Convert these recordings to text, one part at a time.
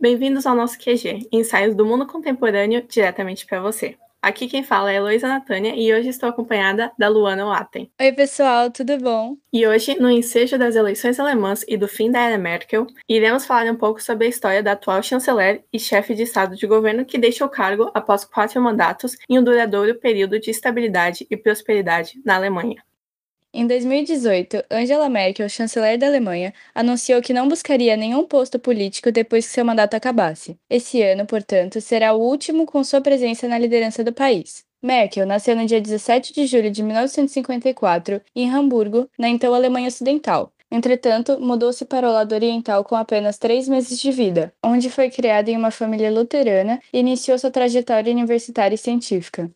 Bem-vindos ao nosso QG, ensaios do mundo contemporâneo diretamente para você. Aqui quem fala é Heloísa Natânia e hoje estou acompanhada da Luana Watten. Oi, pessoal, tudo bom? E hoje, no ensejo das eleições alemãs e do fim da era Merkel, iremos falar um pouco sobre a história da atual chanceler e chefe de Estado de governo que deixa o cargo após quatro mandatos em um duradouro período de estabilidade e prosperidade na Alemanha. Em 2018, Angela Merkel, chanceler da Alemanha, anunciou que não buscaria nenhum posto político depois que seu mandato acabasse. Esse ano, portanto, será o último com sua presença na liderança do país. Merkel nasceu no dia 17 de julho de 1954 em Hamburgo, na então Alemanha Ocidental. Entretanto, mudou-se para o lado oriental com apenas três meses de vida, onde foi criada em uma família luterana e iniciou sua trajetória universitária e científica.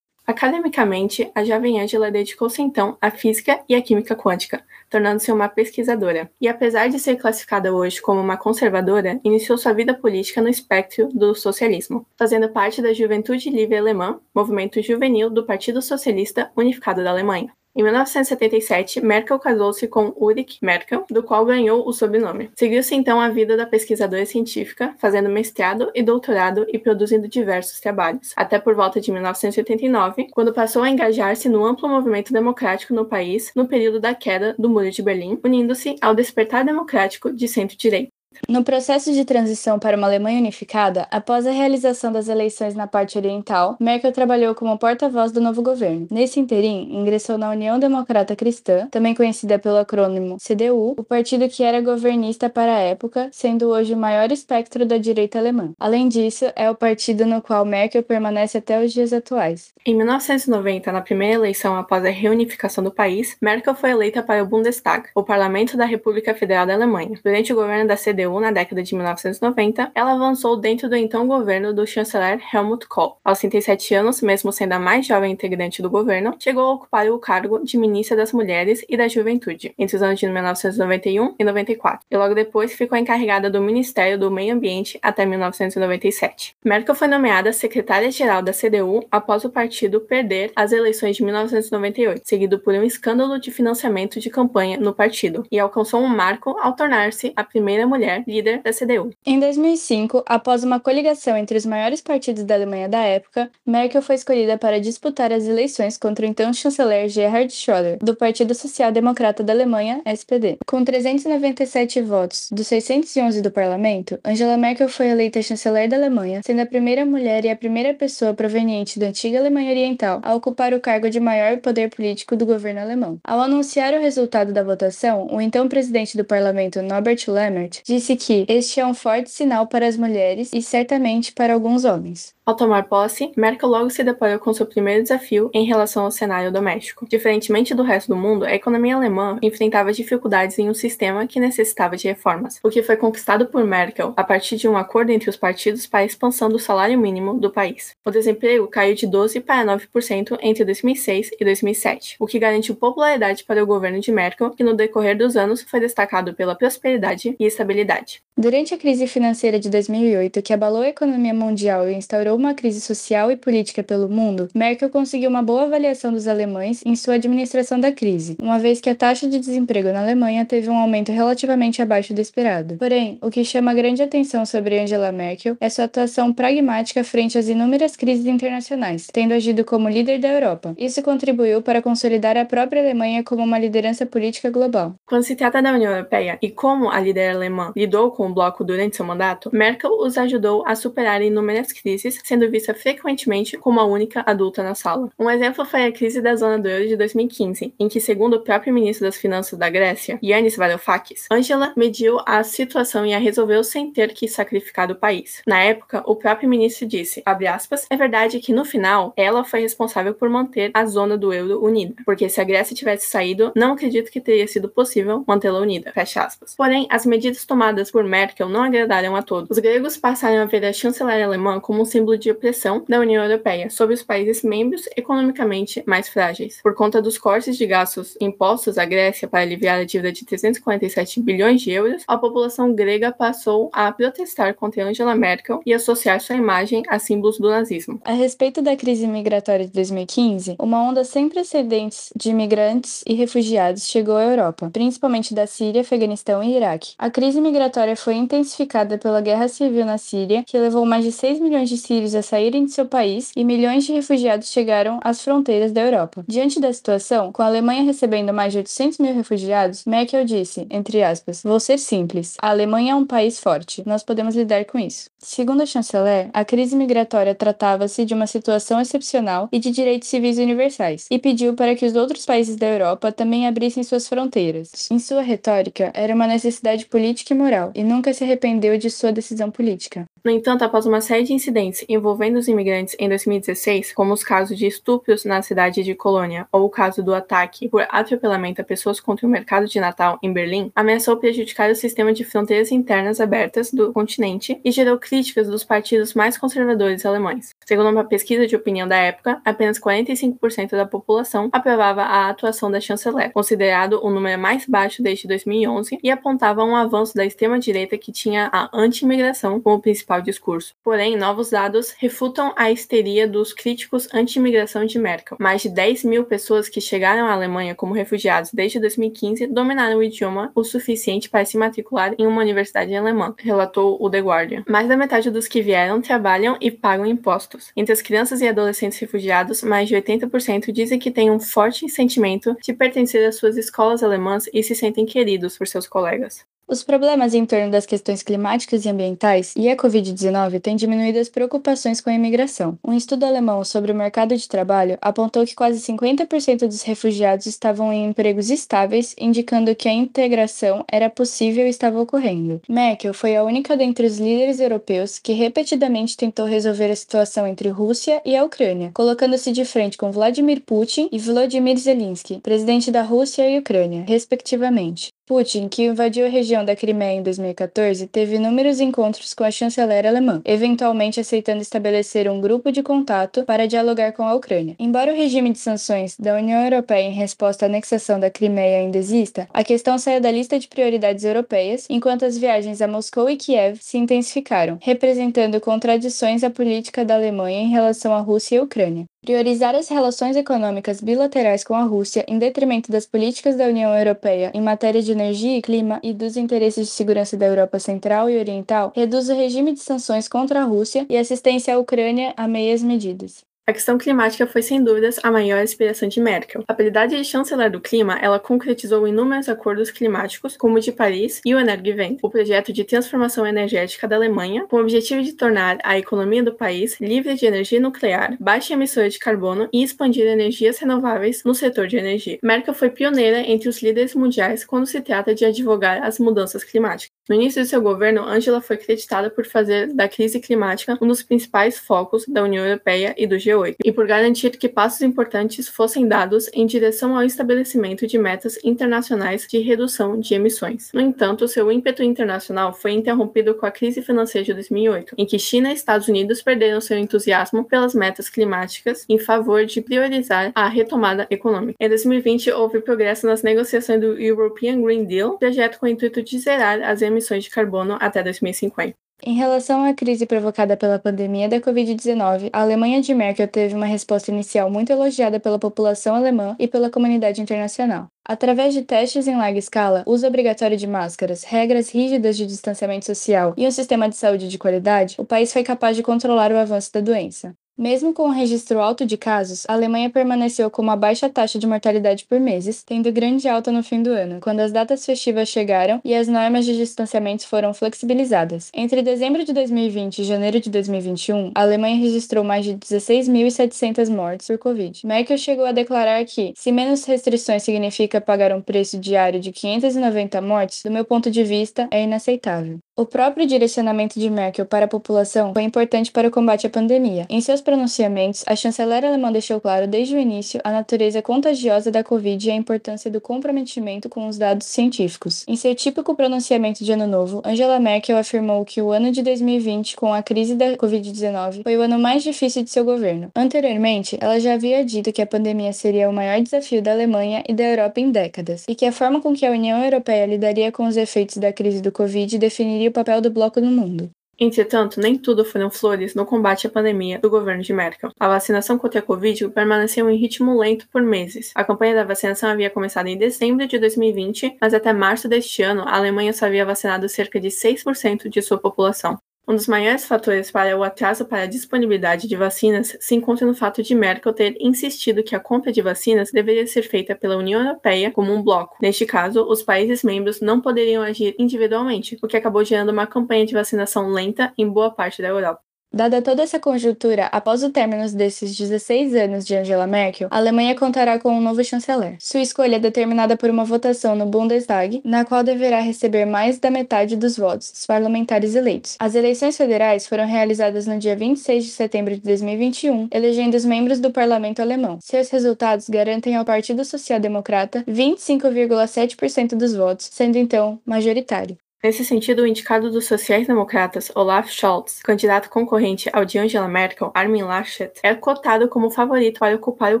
Academicamente, a jovem Angela dedicou-se então à física e à química quântica, tornando-se uma pesquisadora. E apesar de ser classificada hoje como uma conservadora, iniciou sua vida política no espectro do socialismo, fazendo parte da Juventude Livre Alemã, movimento juvenil do Partido Socialista Unificado da Alemanha. Em 1977, Merkel casou-se com Ulrich Merkel, do qual ganhou o sobrenome. Seguiu-se então a vida da pesquisadora científica, fazendo mestrado e doutorado e produzindo diversos trabalhos, até por volta de 1989, quando passou a engajar-se no amplo movimento democrático no país no período da queda do Muro de Berlim, unindo-se ao despertar democrático de centro-direita. No processo de transição para uma Alemanha unificada, após a realização das eleições na parte oriental, Merkel trabalhou como porta-voz do novo governo. Nesse interim, ingressou na União Democrata Cristã, também conhecida pelo acrônimo CDU, o partido que era governista para a época, sendo hoje o maior espectro da direita alemã. Além disso, é o partido no qual Merkel permanece até os dias atuais. Em 1990, na primeira eleição após a reunificação do país, Merkel foi eleita para o Bundestag, o parlamento da República Federal da Alemanha. Durante o governo da CDU, CDU na década de 1990, ela avançou dentro do então governo do chanceler Helmut Kohl. Aos 37 anos, mesmo sendo a mais jovem integrante do governo, chegou a ocupar o cargo de ministra das Mulheres e da Juventude entre os anos de 1991 e 94, e logo depois ficou encarregada do Ministério do Meio Ambiente até 1997. Merkel foi nomeada secretária-geral da CDU após o partido perder as eleições de 1998, seguido por um escândalo de financiamento de campanha no partido, e alcançou um marco ao tornar-se a primeira mulher mulher líder da CDU. Em 2005, após uma coligação entre os maiores partidos da Alemanha da época, Merkel foi escolhida para disputar as eleições contra o então chanceler Gerhard Schröder, do Partido Social Democrata da Alemanha, SPD. Com 397 votos dos 611 do parlamento, Angela Merkel foi eleita chanceler da Alemanha, sendo a primeira mulher e a primeira pessoa proveniente da antiga Alemanha Oriental a ocupar o cargo de maior poder político do governo alemão. Ao anunciar o resultado da votação, o então presidente do parlamento, Norbert Lammert, disse que este é um forte sinal para as mulheres e certamente para alguns homens. Ao tomar posse, Merkel logo se deparou com seu primeiro desafio em relação ao cenário doméstico. Diferentemente do resto do mundo, a economia alemã enfrentava dificuldades em um sistema que necessitava de reformas, o que foi conquistado por Merkel a partir de um acordo entre os partidos para a expansão do salário mínimo do país. O desemprego caiu de 12 para 9% entre 2006 e 2007, o que garantiu popularidade para o governo de Merkel, que no decorrer dos anos foi destacado pela prosperidade e estabilidade. Durante a crise financeira de 2008, que abalou a economia mundial e instaurou uma crise social e política pelo mundo, Merkel conseguiu uma boa avaliação dos alemães em sua administração da crise, uma vez que a taxa de desemprego na Alemanha teve um aumento relativamente abaixo do esperado. Porém, o que chama grande atenção sobre Angela Merkel é sua atuação pragmática frente às inúmeras crises internacionais, tendo agido como líder da Europa. Isso contribuiu para consolidar a própria Alemanha como uma liderança política global. Quando se trata da União Europeia e como a líder alemã lidou com o bloco durante seu mandato, Merkel os ajudou a superar inúmeras crises sendo vista frequentemente como a única adulta na sala. Um exemplo foi a crise da zona do euro de 2015, em que, segundo o próprio ministro das Finanças da Grécia, Yannis Varoufakis, Angela mediu a situação e a resolveu sem ter que sacrificar o país. Na época, o próprio ministro disse, aspas, é verdade que no final ela foi responsável por manter a zona do euro unida, porque se a Grécia tivesse saído, não acredito que teria sido possível mantê-la unida, fecha aspas. Porém, as medidas tomadas por Merkel não agradaram a todos. Os gregos passaram a ver a chanceler alemã como um símbolo de opressão da União Europeia sobre os países membros economicamente mais frágeis. Por conta dos cortes de gastos impostos à Grécia para aliviar a dívida de 347 bilhões de euros, a população grega passou a protestar contra Angela Merkel e associar sua imagem a símbolos do nazismo. A respeito da crise migratória de 2015, uma onda sem precedentes de imigrantes e refugiados chegou à Europa, principalmente da Síria, Afeganistão e Iraque. A crise migratória foi intensificada pela guerra civil na Síria, que levou mais de 6 milhões de sírios a saírem de seu país e milhões de refugiados chegaram às fronteiras da Europa. Diante da situação, com a Alemanha recebendo mais de 800 mil refugiados, Merkel disse, entre aspas, vou ser simples, a Alemanha é um país forte, nós podemos lidar com isso. Segundo a chanceler, a crise migratória tratava-se de uma situação excepcional e de direitos civis universais, e pediu para que os outros países da Europa também abrissem suas fronteiras. Em sua retórica, era uma necessidade política e moral, e nunca se arrependeu de sua decisão política. No entanto, após uma série de incidentes envolvendo os imigrantes em 2016, como os casos de estupros na cidade de Colônia ou o caso do ataque por atropelamento a pessoas contra o mercado de Natal em Berlim, ameaçou prejudicar o sistema de fronteiras internas abertas do continente e gerou críticas dos partidos mais conservadores alemães. Segundo uma pesquisa de opinião da época, apenas 45% da população aprovava a atuação da chanceler, considerado o número mais baixo desde 2011, e apontava um avanço da extrema-direita que tinha a anti-imigração como principal principal discurso. Porém, novos dados refutam a histeria dos críticos anti-imigração de Merkel. Mais de 10 mil pessoas que chegaram à Alemanha como refugiados desde 2015 dominaram o idioma o suficiente para se matricular em uma universidade alemã, relatou o The Guardian. Mais da metade dos que vieram trabalham e pagam impostos. Entre as crianças e adolescentes refugiados, mais de 80% dizem que têm um forte sentimento de pertencer às suas escolas alemãs e se sentem queridos por seus colegas. Os problemas em torno das questões climáticas e ambientais e a Covid-19 têm diminuído as preocupações com a imigração. Um estudo alemão sobre o mercado de trabalho apontou que quase 50% dos refugiados estavam em empregos estáveis, indicando que a integração era possível e estava ocorrendo. Merkel foi a única dentre os líderes europeus que repetidamente tentou resolver a situação entre Rússia e a Ucrânia, colocando-se de frente com Vladimir Putin e Volodymyr Zelensky, presidente da Rússia e Ucrânia, respectivamente. Putin, que invadiu a região da Crimeia em 2014, teve inúmeros encontros com a chanceler alemã, eventualmente aceitando estabelecer um grupo de contato para dialogar com a Ucrânia. Embora o regime de sanções da União Europeia em resposta à anexação da Crimeia ainda exista, a questão saiu da lista de prioridades europeias, enquanto as viagens a Moscou e Kiev se intensificaram, representando contradições à política da Alemanha em relação à Rússia e Ucrânia. Priorizar as relações econômicas bilaterais com a Rússia em detrimento das políticas da União Europeia em matéria de energia e clima e dos interesses de segurança da Europa Central e Oriental reduz o regime de sanções contra a Rússia e assistência à Ucrânia a meias medidas. A questão climática foi sem dúvidas a maior inspiração de Merkel. A habilidade de chanceler do clima, ela concretizou inúmeros acordos climáticos, como o de Paris e o Energiewende, o projeto de transformação energética da Alemanha, com o objetivo de tornar a economia do país livre de energia nuclear, baixa emissora de carbono e expandir energias renováveis no setor de energia. Merkel foi pioneira entre os líderes mundiais quando se trata de advogar as mudanças climáticas. No início de seu governo, Angela foi creditada por fazer da crise climática um dos principais focos da União Europeia e do G8, e por garantir que passos importantes fossem dados em direção ao estabelecimento de metas internacionais de redução de emissões. No entanto, seu ímpeto internacional foi interrompido com a crise financeira de 2008, em que China e Estados Unidos perderam seu entusiasmo pelas metas climáticas em favor de priorizar a retomada econômica. Em 2020, houve progresso nas negociações do European Green Deal, projeto com o intuito de zerar as emissões emissões de carbono até 2050. Em relação à crise provocada pela pandemia da Covid-19, a Alemanha de Merkel teve uma resposta inicial muito elogiada pela população alemã e pela comunidade internacional. Através de testes em larga escala, uso obrigatório de máscaras, regras rígidas de distanciamento social e um sistema de saúde de qualidade, o país foi capaz de controlar o avanço da doença. Mesmo com um registro alto de casos, a Alemanha permaneceu com uma baixa taxa de mortalidade por meses, tendo grande alta no fim do ano, quando as datas festivas chegaram e as normas de distanciamento foram flexibilizadas. Entre dezembro de 2020 e janeiro de 2021, a Alemanha registrou mais de 16.700 mortes por Covid. Merkel chegou a declarar que, se menos restrições significa pagar um preço diário de 590 mortes, do meu ponto de vista, é inaceitável. O próprio direcionamento de Merkel para a população foi importante para o combate à pandemia. Em seus pronunciamentos, a chanceler alemã deixou claro desde o início a natureza contagiosa da Covid e a importância do comprometimento com os dados científicos. Em seu típico pronunciamento de Ano Novo, Angela Merkel afirmou que o ano de 2020, com a crise da Covid-19, foi o ano mais difícil de seu governo. Anteriormente, ela já havia dito que a pandemia seria o maior desafio da Alemanha e da Europa em décadas, e que a forma com que a União Europeia lidaria com os efeitos da crise do Covid definiria o papel do bloco no mundo. Entretanto, nem tudo foram flores no combate à pandemia do governo de Merkel. A vacinação contra a Covid permaneceu em ritmo lento por meses. A campanha da vacinação havia começado em dezembro de 2020, mas até março deste ano, a Alemanha só havia vacinado cerca de 6% de sua população. Um dos maiores fatores para o atraso para a disponibilidade de vacinas se encontra no fato de Merkel ter insistido que a compra de vacinas deveria ser feita pela União Europeia como um bloco. Neste caso, os países membros não poderiam agir individualmente, o que acabou gerando uma campanha de vacinação lenta em boa parte da Europa. Dada toda essa conjuntura, após o término desses 16 anos de Angela Merkel, a Alemanha contará com um novo chanceler. Sua escolha é determinada por uma votação no Bundestag, na qual deverá receber mais da metade dos votos dos parlamentares eleitos. As eleições federais foram realizadas no dia 26 de setembro de 2021, elegendo os membros do parlamento alemão. Seus resultados garantem ao Partido Social Democrata 25,7% dos votos, sendo então majoritário. Nesse sentido, o indicado dos sociais-democratas, Olaf Scholz, candidato concorrente ao de Angela Merkel, Armin Laschet, é cotado como favorito para ocupar o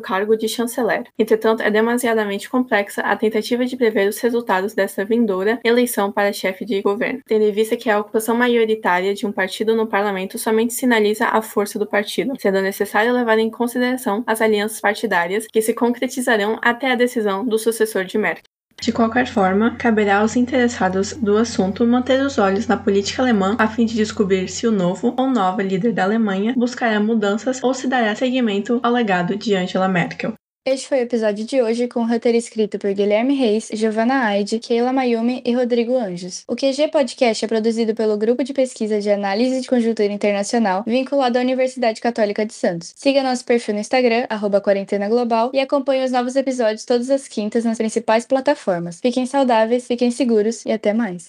cargo de chanceler. Entretanto, é demasiadamente complexa a tentativa de prever os resultados dessa vindoura eleição para chefe de governo, tendo em vista que a ocupação maioritária de um partido no parlamento somente sinaliza a força do partido, sendo necessário levar em consideração as alianças partidárias que se concretizarão até a decisão do sucessor de Merkel. De qualquer forma, caberá aos interessados do assunto manter os olhos na política alemã a fim de descobrir se o novo ou nova líder da Alemanha buscará mudanças ou se dará seguimento ao legado de Angela Merkel. Este foi o episódio de hoje com o roteiro escrito por Guilherme Reis, Giovanna Aide, Keila Mayumi e Rodrigo Anjos. O QG Podcast é produzido pelo Grupo de Pesquisa de Análise de Conjuntura Internacional, vinculado à Universidade Católica de Santos. Siga nosso perfil no Instagram, arroba Quarentena Global, e acompanhe os novos episódios todas as quintas nas principais plataformas. Fiquem saudáveis, fiquem seguros e até mais.